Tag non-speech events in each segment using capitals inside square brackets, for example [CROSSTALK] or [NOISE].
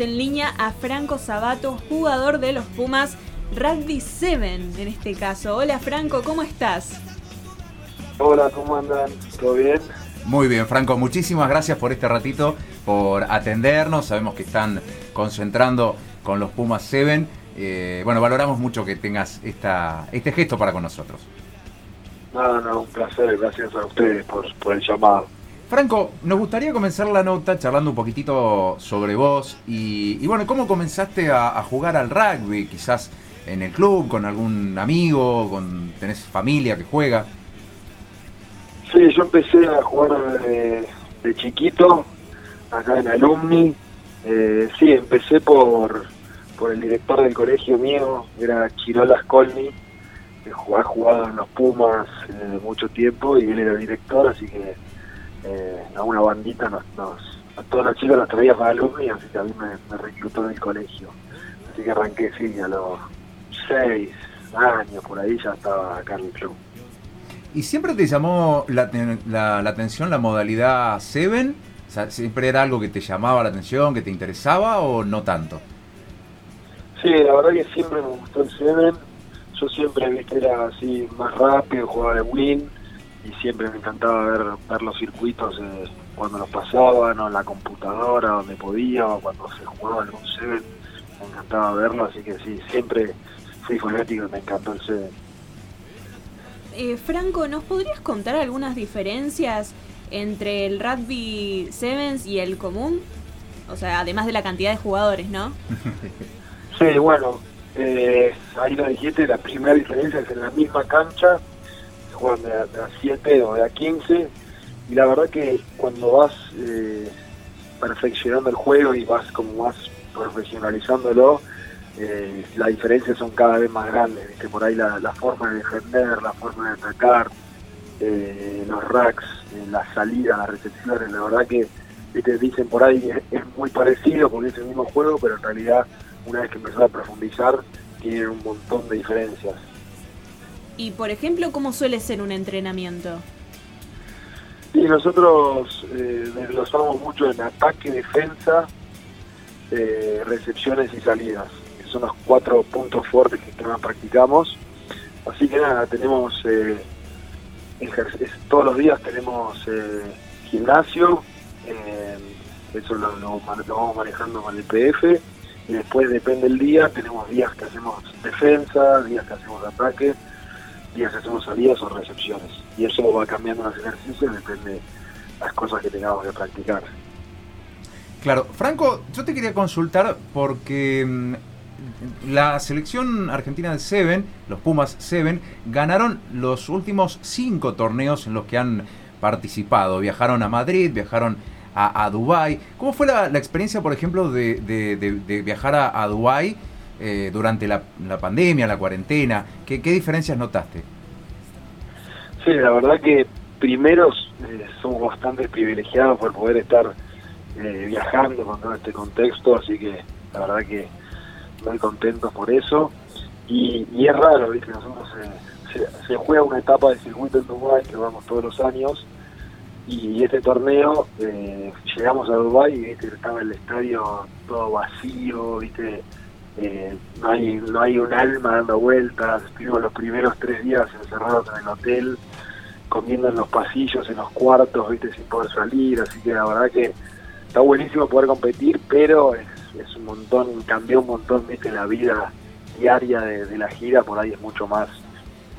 en línea a Franco Sabato, jugador de los Pumas Rugby 7 en este caso. Hola Franco, ¿cómo estás? Hola, ¿cómo andan? ¿Todo bien? Muy bien, Franco, muchísimas gracias por este ratito, por atendernos. Sabemos que están concentrando con los Pumas 7. Eh, bueno, valoramos mucho que tengas esta, este gesto para con nosotros. No, no, un placer, gracias a ustedes por, por el llamado. Franco, nos gustaría comenzar la nota charlando un poquitito sobre vos y, bueno, ¿cómo comenzaste a, jugar al rugby? Quizás en el club, con algún amigo, con tenés familia que juega. Sí, yo empecé a jugar de, chiquito, acá en Alumni. Eh, sí, empecé por, por el director del colegio mío, era Chirola Scolni, que ha jugado en los Pumas eh, mucho tiempo y él era director, así que eh, a una bandita nos, a todos los chicos los traía para alumni, así que a mí me, reclutó en el colegio. Así que arranqué, sí, a los seis años por ahí ya estaba acá en el club. ¿Y siempre te llamó la, la, atención la modalidad Seven? ¿Siempre era algo que te llamaba la atención, que te interesaba o no tanto? Sí, la verdad que siempre me gustó el Seven. Yo siempre vi que era así más rápido, jugaba de win y siempre me encantaba ver, ver los circuitos eh, cuando los pasaban o en la computadora donde podía o cuando se jugaba algún Seven me encantaba verlo así que sí siempre fui fanático y me encantó el Seven eh, Franco ¿nos podrías contar algunas diferencias entre el rugby sevens y el común? o sea además de la cantidad de jugadores ¿no? [LAUGHS] sí bueno eh, ahí lo dijiste la primera diferencia es en la misma cancha juegan de, a 7 o de a 15 y la verdad que cuando vas eh, perfeccionando el juego y vas como más profesionalizándolo, eh, las diferencias son cada vez más grandes, que por ahí la, forma de defender, la forma de atacar, eh, los racks, la salida, las recepciones, la verdad que te dicen por ahí es, es muy parecido porque es el mismo juego, pero en realidad una vez que empezás a profundizar tienen un montón de diferencias. Y por ejemplo, ¿cómo suele ser un entrenamiento? Nosotros eh, desglosamos mucho en ataque, defensa, eh, recepciones y salidas. Que son los cuatro puntos fuertes que más practicamos. Así que nada, tenemos eh, todos los días tenemos eh, gimnasio, eso lo, lo, vamos manejando con el PF y después depende del día, tenemos días que hacemos defensa, días que hacemos ataque días hacemos salidas o recepciones. Y eso va cambiando los ejercicios, depende de las cosas que tengamos que practicar. Claro, Franco, yo te quería consultar porque mm, la selección argentina de Seven, los Pumas Seven, ganaron los últimos cinco torneos en los que han participado. Viajaron a Madrid, viajaron a, a Dubái. ¿Cómo fue la, experiencia, por ejemplo, de, viajar a, a Dubái? Eh, durante la, pandemia, la cuarentena? ¿Qué, diferencias notaste? Sí, la verdad que primero eh, somos bastante privilegiados por poder estar eh, viajando con todo este contexto, así que la verdad que muy contentos por eso. Y, es raro, ¿viste? Nosotros se, juega una etapa de circuito en Dubái que vamos todos los años y este torneo llegamos a Dubái y ¿viste? estaba el estadio todo vacío, viste eh, no hay no hay un alma dando vueltas, estuvimos los primeros tres días encerrados en el hotel, comiendo en los pasillos, en los cuartos, viste, sin poder salir, así que la verdad que está buenísimo poder competir, pero es, un montón, cambió un montón, viste, la vida diaria de, la gira, por ahí es mucho más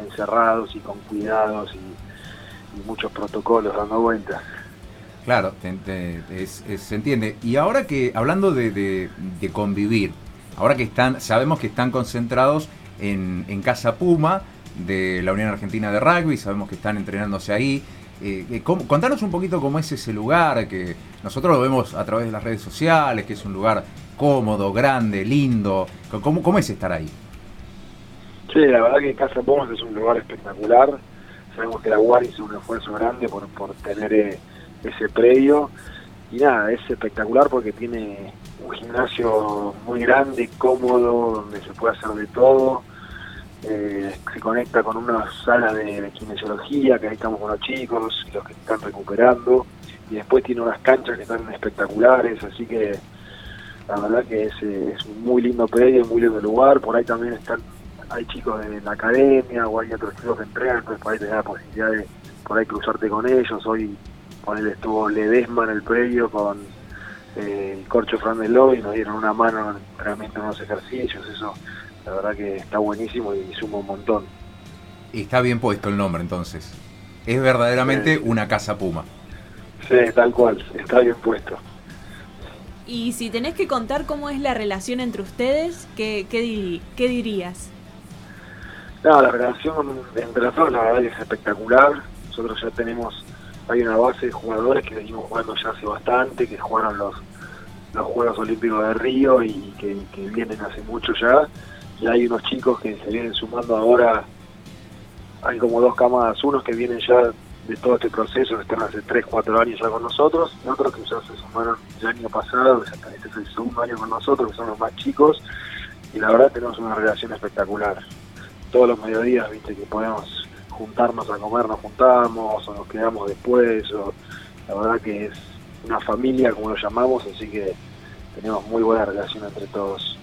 encerrados y con cuidados y, muchos protocolos dando vueltas. Claro, se entiende. Y ahora que, hablando de, de convivir, ahora que están, sabemos que están concentrados en, Casa Puma de la Unión Argentina de Rugby, sabemos que están entrenándose ahí. Eh, eh contanos un poquito cómo es ese lugar, que nosotros lo vemos a través de las redes sociales, que es un lugar cómodo, grande, lindo. ¿Cómo, es estar ahí? Sí, la verdad que Casa Puma es un lugar espectacular. Sabemos que la UAR hizo un esfuerzo grande por, por tener eh, ese predio. Y nada, es espectacular porque tiene un gimnasio muy grande, cómodo, donde se puede hacer de todo. Eh, se conecta con una sala de, kinesiología, que ahí estamos con los chicos, los que están recuperando. Y después tiene unas canchas que están espectaculares, así que la verdad que es, eh, es un muy lindo predio, muy lindo lugar, por ahí también están hay chicos de la academia o hay otros chicos que entrenan, entonces por ahí te da la posibilidad de por ahí cruzarte con ellos. Hoy con él estuvo Ledesma en el predio con eh, el Corcho Frandeló y nos dieron una mano realmente en unos ejercicios. Eso la verdad que está buenísimo y suma un montón. Y está bien puesto el nombre entonces. Es verdaderamente una casa Puma. Sí, tal cual, está bien puesto. Y si tenés que contar cómo es la relación entre ustedes, ¿qué, qué, qué dirías? No, la relación entre nosotros la verdad es espectacular. Nosotros ya tenemos, hay una base de jugadores que venimos jugando ya hace bastante, que jugaron los, los Juegos Olímpicos de Río y que, vienen hace mucho ya. Y hay unos chicos que se vienen sumando ahora, hay como dos camadas, unos que vienen ya de todo este proceso, que están hace 3, 4 años ya con nosotros, y otros que ya se sumaron el año pasado, que este es el segundo año con nosotros, que son los más chicos, y la verdad tenemos una relación espectacular todos los mediodías, viste, que podemos juntarnos a comer, nos juntamos, o nos quedamos después, o la verdad que es una familia, como lo llamamos, así que tenemos muy buena relación entre todos.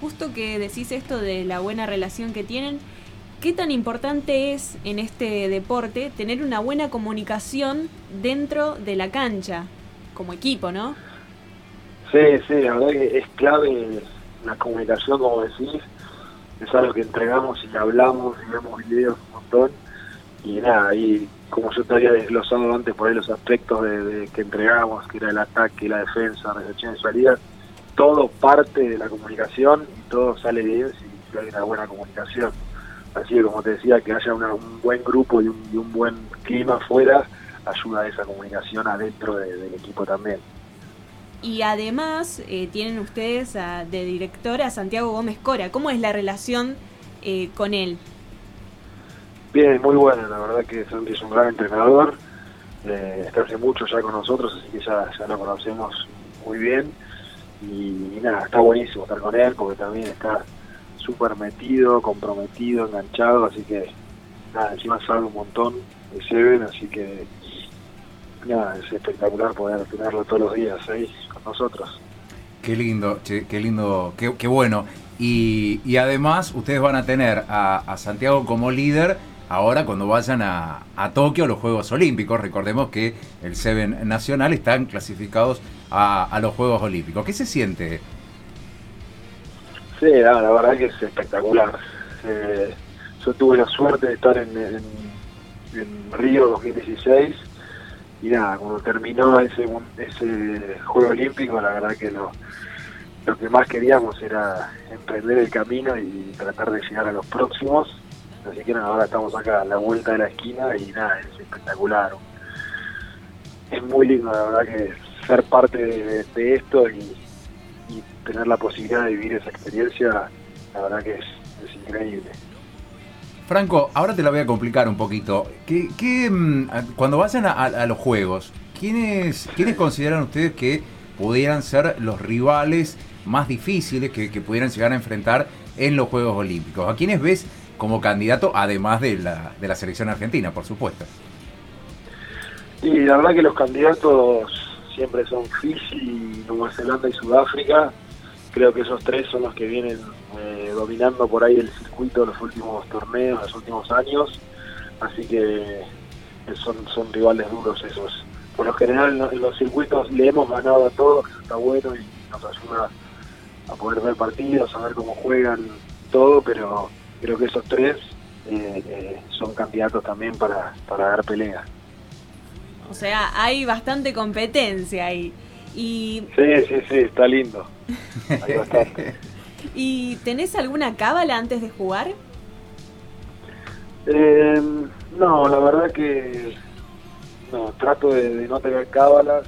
Justo que decís esto de la buena relación que tienen, ¿qué tan importante es en este deporte tener una buena comunicación dentro de la cancha, como equipo, no? Sí, sí, la verdad que es clave la comunicación, como decís, es algo que entregamos y hablamos y vemos videos un montón y nada, y como yo te había desglosado antes por ahí los aspectos de, que entregamos, que era el ataque, la defensa, recepción de salida, todo parte de la comunicación y todo sale bien si hay una buena comunicación. Así que como te decía, que haya un buen grupo y un, buen clima afuera ayuda a esa comunicación adentro del equipo también. Y además eh, tienen ustedes de director a Santiago Gómez Cora. ¿Cómo es la relación eh, con él? Bien, muy buena. La verdad que Santi es un gran entrenador. Eh, está hace mucho ya con nosotros, así que ya, ya lo conocemos muy bien. Y, nada, está buenísimo estar con él porque también está súper metido, comprometido, enganchado. Así que nada, encima sabe un montón de Seven, así que nada, es espectacular poder tenerlo todos los días ahí con nosotros. Qué lindo, qué lindo, qué, bueno. Y, y, además ustedes van a tener a, Santiago como líder ahora cuando vayan a, a, Tokio a los Juegos Olímpicos. Recordemos que el Seven Nacional están clasificados a, los Juegos Olímpicos. ¿Qué se siente? Sí, la, verdad que es espectacular. Eh, yo tuve la suerte de estar en, en, en Río 2016 y nada, cuando terminó ese, ese Juego Olímpico, la verdad que lo, lo que más queríamos era emprender el camino y tratar de llegar a los próximos. Así que nada, ahora estamos acá a la vuelta de la esquina y nada, es espectacular. Es muy lindo, la verdad, que ser parte de, esto y, tener la posibilidad de vivir esa experiencia, la verdad que es increíble. Franco, ahora te la voy a complicar un poquito. ¿Qué, mm, cuando vayan a, los juegos, ¿quiénes, ¿quiénes consideran ustedes que pudieran ser los rivales más difíciles que, pudieran llegar a enfrentar en los Juegos Olímpicos? ¿A quiénes ves como candidato, además de la, de la selección argentina, por supuesto? Y la verdad que los candidatos siempre son Fiji, Nueva Zelanda y Sudáfrica creo que esos tres son los que vienen eh, dominando por ahí el circuito de los últimos torneos, los últimos años, así que son, son rivales duros esos. Por lo general en los circuitos le hemos ganado a todos, eso está bueno y nos ayuda a poder ver partidos, a ver cómo juegan, todo, pero creo que esos tres eh, eh, son candidatos también para, para dar pelea. O sea, hay bastante competencia ahí. Y... Sí, sí, sí, está lindo. [LAUGHS] ¿Y tenés alguna cábala antes de jugar? Eh, no, la verdad que no, trato de, no tener cábalas.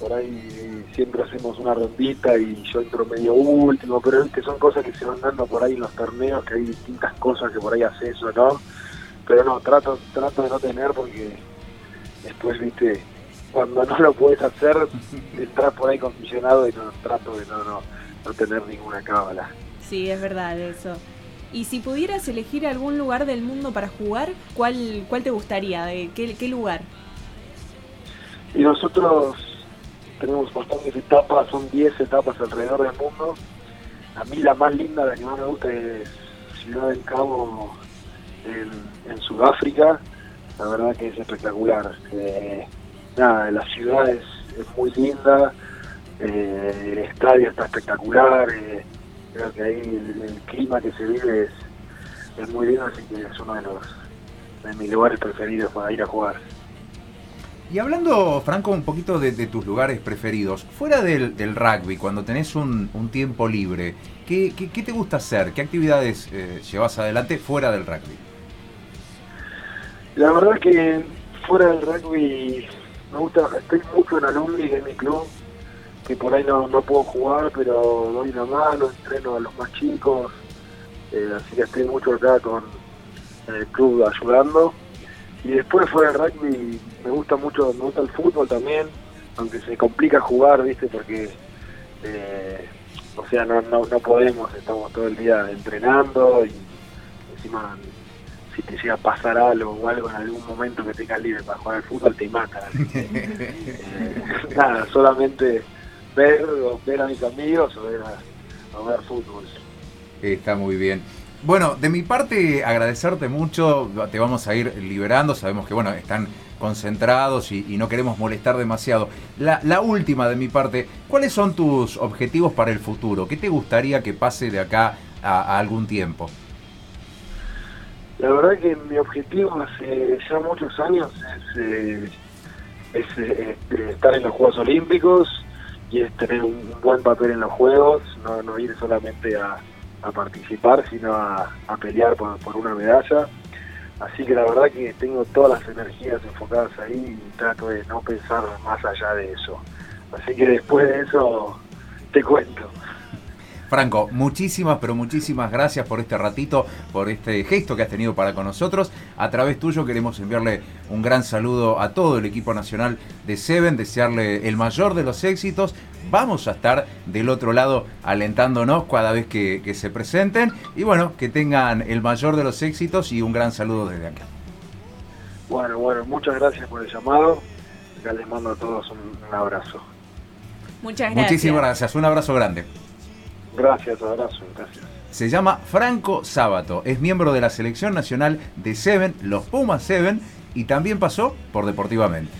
Por ahí siempre hacemos una rondita y yo entro medio último, pero es que son cosas que se van dando por ahí en los torneos, que hay distintas cosas que por ahí haces o no. Pero no, trato, trato de no tener porque después, viste, cuando no lo puedes hacer, entras por ahí condicionado y no trato de no, no, no tener ninguna cábala. Sí, es verdad eso. Y si pudieras elegir algún lugar del mundo para jugar, ¿cuál, cuál te gustaría? ¿De qué, qué lugar? Y nosotros tenemos bastantes etapas, son 10 etapas alrededor del mundo. A mí la más linda, la que más me gusta es Ciudad del Cabo en, Sudáfrica. La verdad que es espectacular. Eh, nada, la ciudad es, muy linda, eh, el estadio está espectacular, eh, creo que ahí el, clima que se vive es, es muy lindo, así que es uno de los de mis lugares preferidos para ir a jugar. Y hablando, Franco, un poquito de, tus lugares preferidos, fuera del, rugby, cuando tenés un, tiempo libre, ¿qué, te gusta hacer? ¿Qué actividades eh, llevas adelante fuera del rugby? La verdad que fuera del rugby me gusta, estoy mucho en alumni de mi club, que por ahí no, puedo jugar, pero doy una mano, entreno a los más chicos, eh, así que estoy mucho acá con el club ayudando y después fuera del rugby me gusta mucho, me gusta el fútbol también, aunque se complica jugar, ¿viste? Porque, eh, o sea, no, no, no podemos, estamos todo el día entrenando y encima si te llega a pasar algo o algo en algún momento que tengas libre para jugar al fútbol te matan. [LAUGHS] Eh, nada, solamente ver, ver a mis amigos o ver, a, ver fútbol. Está muy bien. Bueno, de mi parte, agradecerte mucho. Te vamos a ir liberando. Sabemos que, bueno, están concentrados y, no queremos molestar demasiado. La, última de mi parte, ¿cuáles son tus objetivos para el futuro? ¿Qué te gustaría que pase de acá a, algún tiempo? La verdad que mi objetivo hace ya muchos años es, eh, eh, estar en los Juegos Olímpicos y es tener un buen papel en los Juegos, no ir solamente a a participar, sino a, pelear por, una medalla. Así que la verdad que tengo todas las energías enfocadas ahí y trato de no pensar más allá de eso. Así que después de eso te cuento. Franco, muchísimas, pero muchísimas gracias por este ratito, por este gesto que has tenido para con nosotros. A través tuyo queremos enviarle un gran saludo a todo el equipo nacional de Seven, desearle el mayor de los éxitos. Vamos a estar del otro lado alentándonos cada vez que, se presenten y bueno, que tengan el mayor de los éxitos y un gran saludo desde acá. Bueno, bueno, muchas gracias por el llamado. Ya les mando a todos un, un abrazo. Muchas gracias. Muchísimas gracias, un abrazo grande. Gracias, abrazo, gracias. Se llama Franco Sábato, es miembro de la selección nacional de Seven, los Pumas Seven, y también pasó por Deportivamente.